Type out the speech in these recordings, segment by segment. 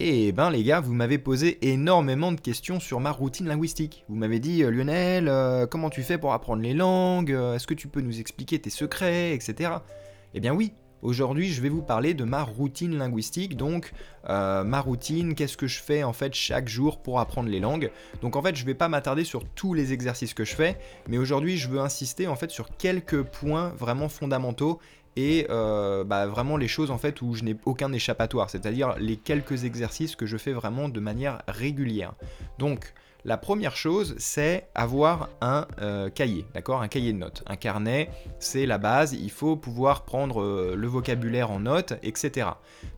Eh ben les gars, vous m'avez posé énormément de questions sur ma routine linguistique. Vous m'avez dit euh, Lionel, euh, comment tu fais pour apprendre les langues euh, Est-ce que tu peux nous expliquer tes secrets, etc. Eh bien oui, aujourd'hui je vais vous parler de ma routine linguistique, donc ma routine, qu'est-ce que je fais en fait chaque jour pour apprendre les langues. Donc en fait je vais pas m'attarder sur tous les exercices que je fais, mais aujourd'hui je veux insister en fait sur quelques points vraiment fondamentaux et euh, bah, vraiment les choses en fait où je n'ai aucun échappatoire, c'est-à-dire les quelques exercices que je fais vraiment de manière régulière. Donc la première chose, c'est avoir un euh, cahier, d'accord? Un cahier de notes. Un carnet, c'est la base, il faut pouvoir prendre euh, le vocabulaire en notes, etc.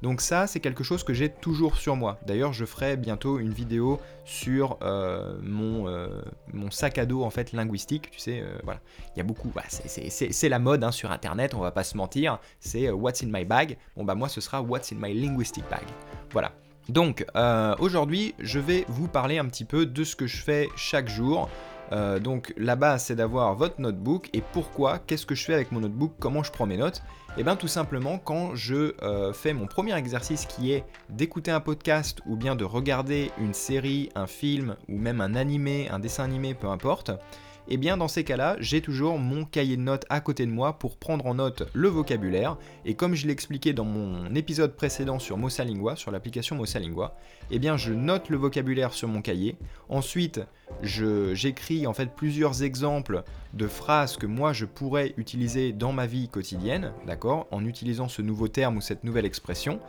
Donc ça, c'est quelque chose que j'ai toujours sur moi. D'ailleurs, je ferai bientôt une vidéo sur euh, mon, sac à dos en fait linguistique. Tu sais, voilà, il y a beaucoup. Bah, c'est la mode hein, sur Internet, on va pas se mentir. C'est What's in my bag? Bon bah moi, ce sera What's in my linguistic bag. Voilà. Donc euh, aujourd'hui je vais vous parler un petit peu de ce que je fais chaque jour. Euh, donc la base c'est d'avoir votre notebook. Et pourquoi, qu'est-ce que je fais avec mon notebook, comment je prends mes notes? Et eh bien tout simplement quand je euh, fais mon premier exercice qui est d'écouter un podcast ou bien de regarder une série, un film ou même un animé, un dessin animé, peu importe, et eh bien dans ces cas-là, j'ai toujours mon cahier de notes à côté de moi pour prendre en note le vocabulaire. Et comme je l'ai expliqué dans mon épisode précédent sur Mossalingua, sur l'application Mossalingua, eh bien je note le vocabulaire sur mon cahier. Ensuite, j'écris en fait plusieurs exemples de phrases que moi je pourrais utiliser dans ma vie quotidienne, d'accord, en utilisant ce nouveau terme ou cette nouvelle expression.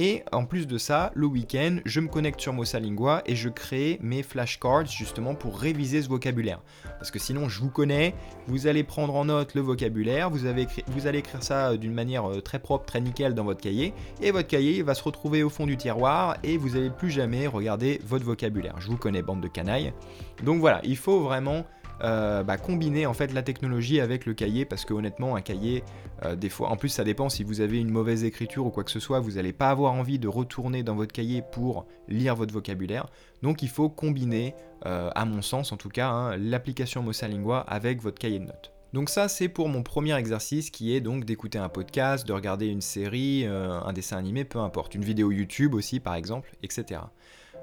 Et en plus de ça, le week-end, je me connecte sur Mossalingua et je crée mes flashcards justement pour réviser ce vocabulaire. Parce que sinon, je vous connais, vous allez prendre en note le vocabulaire, vous, vous allez écrire ça euh, d'une manière euh, très propre, très nickel dans votre cahier, et votre cahier va se retrouver au fond du tiroir et vous n'allez plus jamais regarder votre vocabulaire. Je vous connais, bande de canailles. Donc voilà, il faut vraiment euh, bah, combiner en fait la technologie avec le cahier parce que honnêtement un cahier euh, des fois en plus ça dépend si vous avez une mauvaise écriture ou quoi que ce soit vous n'allez pas avoir envie de retourner dans votre cahier pour lire votre vocabulaire donc il faut combiner euh, à mon sens en tout cas hein, l'application Mossalingua avec votre cahier de notes. Donc ça c'est pour mon premier exercice qui est donc d'écouter un podcast, de regarder une série, un dessin animé, peu importe, une vidéo YouTube aussi par exemple, etc.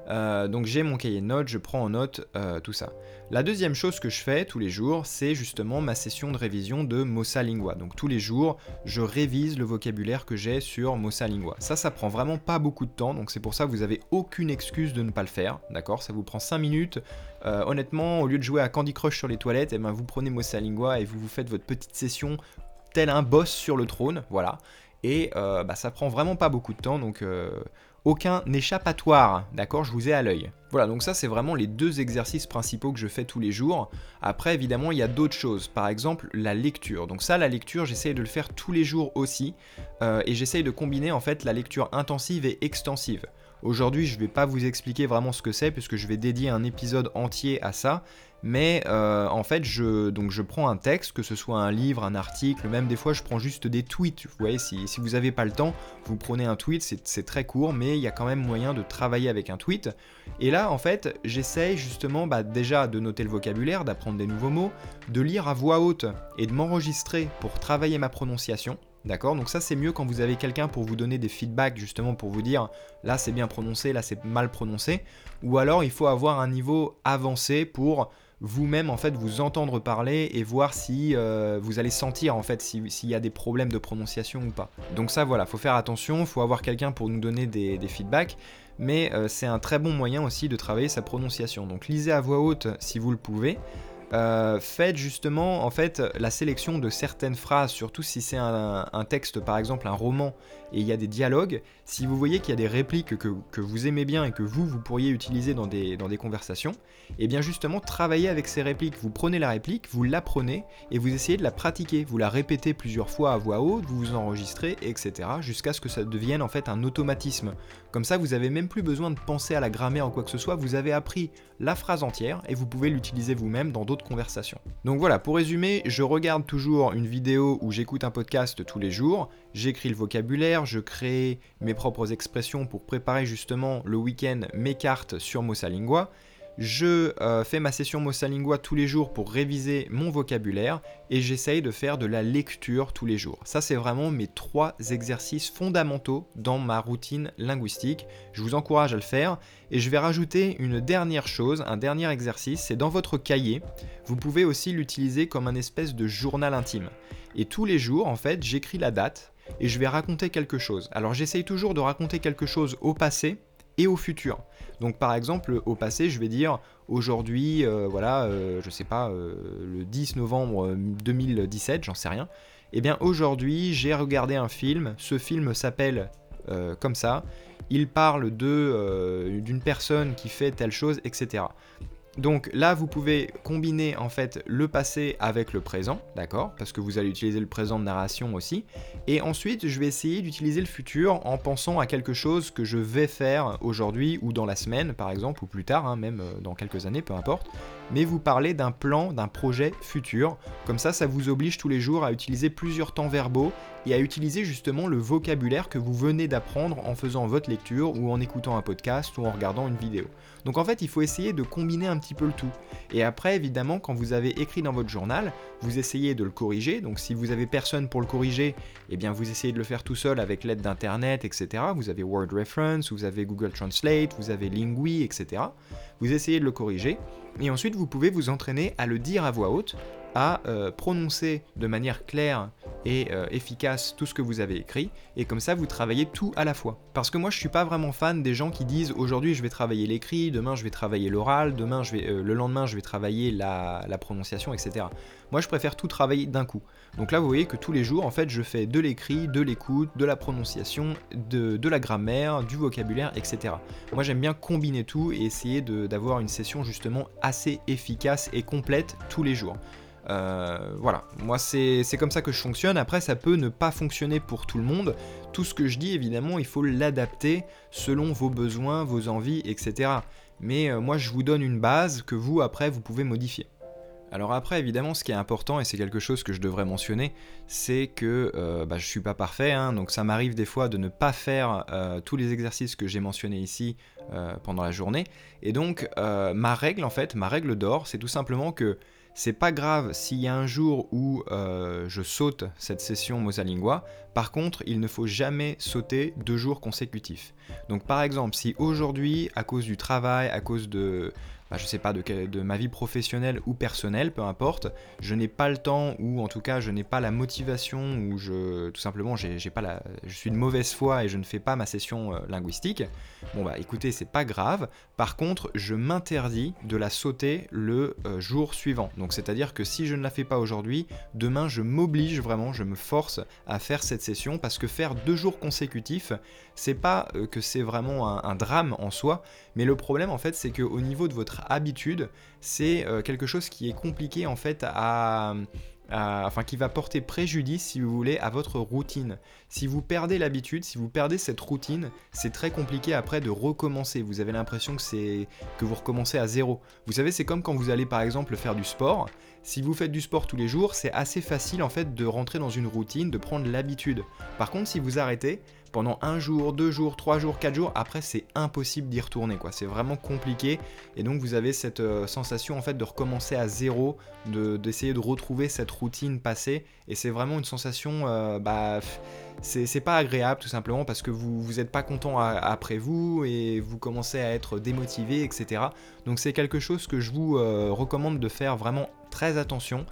Euh, donc j'ai mon cahier de notes, je prends en note euh, tout ça. La deuxième chose que je fais tous les jours, c'est justement ma session de révision de Mossa Lingua. Donc tous les jours, je révise le vocabulaire que j'ai sur Mossa Lingua. Ça, ça prend vraiment pas beaucoup de temps, donc c'est pour ça que vous avez aucune excuse de ne pas le faire, d'accord? Ça vous prend 5 minutes. Euh, honnêtement, au lieu de jouer à Candy Crush sur les toilettes, eh ben, vous prenez Mossa Lingua et vous vous faites votre petite session tel un boss sur le trône, voilà. Et bah, ça prend vraiment pas beaucoup de temps, donc aucun échappatoire, d'accord Je vous ai à l'œil. Voilà, donc ça c'est vraiment les deux exercices principaux que je fais tous les jours. Après évidemment il y a d'autres choses, par exemple la lecture. Donc ça la lecture j'essaye de le faire tous les jours aussi, euh, et j'essaye de combiner en fait la lecture intensive et extensive. Aujourd'hui, je ne vais pas vous expliquer vraiment ce que c'est puisque je vais dédier un épisode entier à ça. Mais euh, en fait, je, donc je prends un texte, que ce soit un livre, un article, même des fois je prends juste des tweets. Vous voyez, si, si vous n'avez pas le temps, vous prenez un tweet, c'est très court, mais il y a quand même moyen de travailler avec un tweet. Et là, en fait, j'essaye justement bah, déjà de noter le vocabulaire, d'apprendre des nouveaux mots, de lire à voix haute et de m'enregistrer pour travailler ma prononciation. D'accord? Donc ça c'est mieux quand vous avez quelqu'un pour vous donner des feedbacks justement pour vous dire là c'est bien prononcé, là c'est mal prononcé. Ou alors il faut avoir un niveau avancé pour vous-même en fait vous entendre parler et voir si euh, vous allez sentir en fait s'il y a des problèmes de prononciation ou pas. Donc ça voilà, faut faire attention, faut avoir quelqu'un pour nous donner des, feedbacks, mais euh, c'est un très bon moyen aussi de travailler sa prononciation. Donc lisez à voix haute si vous le pouvez. Euh, faites justement en fait la sélection de certaines phrases, surtout si c'est un, texte par exemple un roman et il y a des dialogues, si vous voyez qu'il y a des répliques que, vous aimez bien et que vous, vous pourriez utiliser dans des, dans des conversations, et eh bien justement travaillez avec ces répliques. Vous prenez la réplique, vous l'apprenez et vous essayez de la pratiquer. Vous la répétez plusieurs fois à voix haute, vous vous enregistrez, etc. jusqu'à ce que ça devienne en fait un automatisme. Comme ça, vous avez même plus besoin de penser à la grammaire ou quoi que ce soit, vous avez appris la phrase entière et vous pouvez l'utiliser vous-même dans d'autres conversation. Donc voilà, pour résumer, je regarde toujours une vidéo où j'écoute un podcast tous les jours, j'écris le vocabulaire, je crée mes propres expressions pour préparer justement le week-end mes cartes sur Mossalingua. je euh, fais ma session Mossalingua tous les jours pour réviser mon vocabulaire et j'essaye de faire de la lecture tous les jours. Ça, c'est vraiment mes trois exercices fondamentaux dans ma routine linguistique. Je vous encourage à le faire et je vais rajouter une dernière chose, un dernier exercice, c'est dans votre cahier. Vous pouvez aussi l'utiliser comme un espèce de journal intime. Et tous les jours, en fait, j'écris la date et je vais raconter quelque chose. Alors j'essaye toujours de raconter quelque chose au passé et au futur. Donc par exemple, au passé, je vais dire aujourd'hui, euh, voilà, euh, je sais pas, euh, le 10 novembre 2017, j'en sais rien. Eh bien aujourd'hui, j'ai regardé un film, ce film s'appelle comme ça, il parle d'une personne qui fait telle chose, etc. Donc là, vous pouvez combiner en fait le passé avec le présent, d'accord Parce que vous allez utiliser le présent de narration aussi. Et ensuite, je vais essayer d'utiliser le futur en pensant à quelque chose que je vais faire aujourd'hui ou dans la semaine, par exemple, ou plus tard, hein, même euh, dans quelques années, peu importe. Mais vous parlez d'un plan, d'un projet futur. Comme ça, ça vous oblige tous les jours à utiliser plusieurs temps verbaux et à utiliser justement le vocabulaire que vous venez d'apprendre en faisant votre lecture ou en écoutant un podcast ou en regardant une vidéo. Donc en fait, il faut essayer de combiner un petit peu le tout. Et après, évidemment, quand vous avez écrit dans votre journal, vous essayez de le corriger. Donc si vous avez personne pour le corriger, eh bien vous essayez de le faire tout seul avec l'aide d'internet, etc. Vous avez Word Reference, vous avez Google Translate, vous avez Lingui, etc. Vous essayez de le corriger. Et ensuite, vous pouvez vous entraîner à le dire à voix haute à euh, prononcer de manière claire et euh, efficace tout ce que vous avez écrit, et comme ça vous travaillez tout à la fois. Parce que moi je suis pas vraiment fan des gens qui disent aujourd'hui je vais travailler l'écrit, demain je vais travailler l'oral, demain je vais, euh, le lendemain je vais travailler la, prononciation, etc. Moi je préfère tout travailler d'un coup. Donc là vous voyez que tous les jours en fait je fais de l'écrit, de l'écoute, de la prononciation, de, de, la grammaire, du vocabulaire, etc. Moi j'aime bien combiner tout et essayer d'avoir une session justement assez efficace et complète tous les jours. Euh, voilà, moi c'est comme ça que je fonctionne. Après, ça peut ne pas fonctionner pour tout le monde. Tout ce que je dis, évidemment, il faut l'adapter selon vos besoins, vos envies, etc. Mais euh, moi, je vous donne une base que vous, après, vous pouvez modifier. Alors après, évidemment, ce qui est important, et c'est quelque chose que je devrais mentionner, c'est que euh, bah, je suis pas parfait, hein, donc ça m'arrive des fois de ne pas faire tous les exercices que j'ai mentionnés ici pendant la journée. Et donc, ma règle, en fait, ma règle d'or, c'est tout simplement que c'est pas grave s'il y a un jour où euh, je saute cette session Mosalingua. Par contre, il ne faut jamais sauter deux jours consécutifs. Donc par exemple, si aujourd'hui, à cause du travail, à cause de, bah, je sais pas, de, ma vie professionnelle ou personnelle, peu importe, je n'ai pas le temps ou en tout cas je n'ai pas la motivation ou je, tout simplement, j'ai, pas la, je suis de mauvaise foi et je ne fais pas ma session euh, linguistique. Bon bah écoutez, c'est pas grave. Par contre, je m'interdis de la sauter le euh, jour suivant. Donc c'est-à-dire que si je ne la fais pas aujourd'hui, demain je m'oblige vraiment, je me force à faire cette parce que faire deux jours consécutifs, c'est pas euh, que c'est vraiment un, drame en soi, mais le problème en fait c'est qu'au niveau de votre habitude, c'est euh, quelque chose qui est compliqué en fait à, enfin qui va porter préjudice si vous voulez à votre routine. Si vous perdez l'habitude, si vous perdez cette routine, c'est très compliqué après de recommencer. Vous avez l'impression que c'est que vous recommencez à zéro. Vous savez, c'est comme quand vous allez par exemple faire du sport. Si vous faites du sport tous les jours, c'est assez facile en fait de rentrer dans une routine, de prendre l'habitude. Par contre, si vous arrêtez, pendant un jour, deux jours, trois jours, quatre jours, après c'est impossible d'y retourner. C'est vraiment compliqué et donc vous avez cette euh, sensation en fait de recommencer à zéro, d'essayer de, retrouver cette routine passée et c'est vraiment une sensation euh, bah c'est pas agréable tout simplement parce que vous vous êtes pas content après vous et vous commencez à être démotivé etc. Donc c'est quelque chose que je vous euh, recommande de faire vraiment très attention,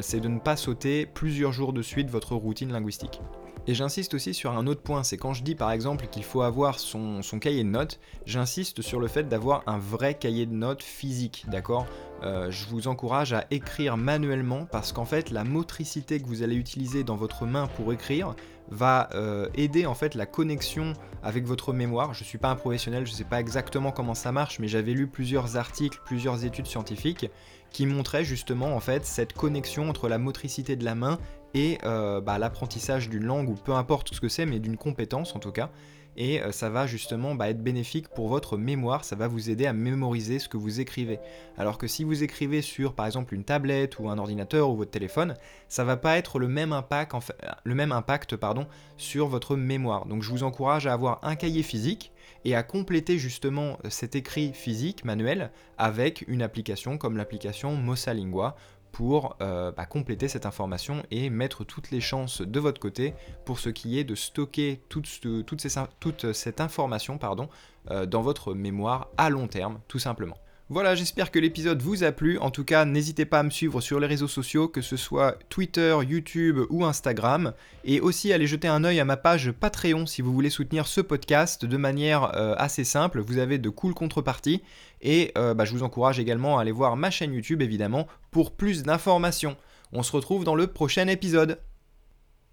c'est de ne pas sauter plusieurs jours de suite votre routine linguistique. Et j'insiste aussi sur un autre point, c'est quand je dis par exemple qu'il faut avoir son, cahier de notes, j'insiste sur le fait d'avoir un vrai cahier de notes physique, d'accord? Euh, Je vous encourage à écrire manuellement parce qu'en fait la motricité que vous allez utiliser dans votre main pour écrire va euh, aider en fait la connexion avec votre mémoire. Je ne suis pas un professionnel, je ne sais pas exactement comment ça marche, mais j'avais lu plusieurs articles, plusieurs études scientifiques qui montraient justement en fait cette connexion entre la motricité de la main et euh, bah, l'apprentissage d'une langue ou peu importe ce que c'est, mais d'une compétence en tout cas. Et euh, ça va justement bah, être bénéfique pour votre mémoire, ça va vous aider à mémoriser ce que vous écrivez. Alors que si vous écrivez sur par exemple une tablette ou un ordinateur ou votre téléphone, ça va pas être le même impact, le même impact pardon, sur votre mémoire. Donc je vous encourage à avoir un cahier physique et à compléter justement cet écrit physique manuel avec une application comme l'application Mossalingua pour euh, bah, compléter cette information et mettre toutes les chances de votre côté pour ce qui est de stocker toute, cette information euh, dans votre mémoire à long terme, tout simplement. Voilà, j'espère que l'épisode vous a plu. En tout cas, n'hésitez pas à me suivre sur les réseaux sociaux, que ce soit Twitter, YouTube ou Instagram. Et aussi aller jeter un œil à ma page Patreon si vous voulez soutenir ce podcast de manière euh, assez simple. Vous avez de cool contreparties. Et euh, bah, je vous encourage également à aller voir ma chaîne YouTube, évidemment, pour plus d'informations. On se retrouve dans le prochain épisode.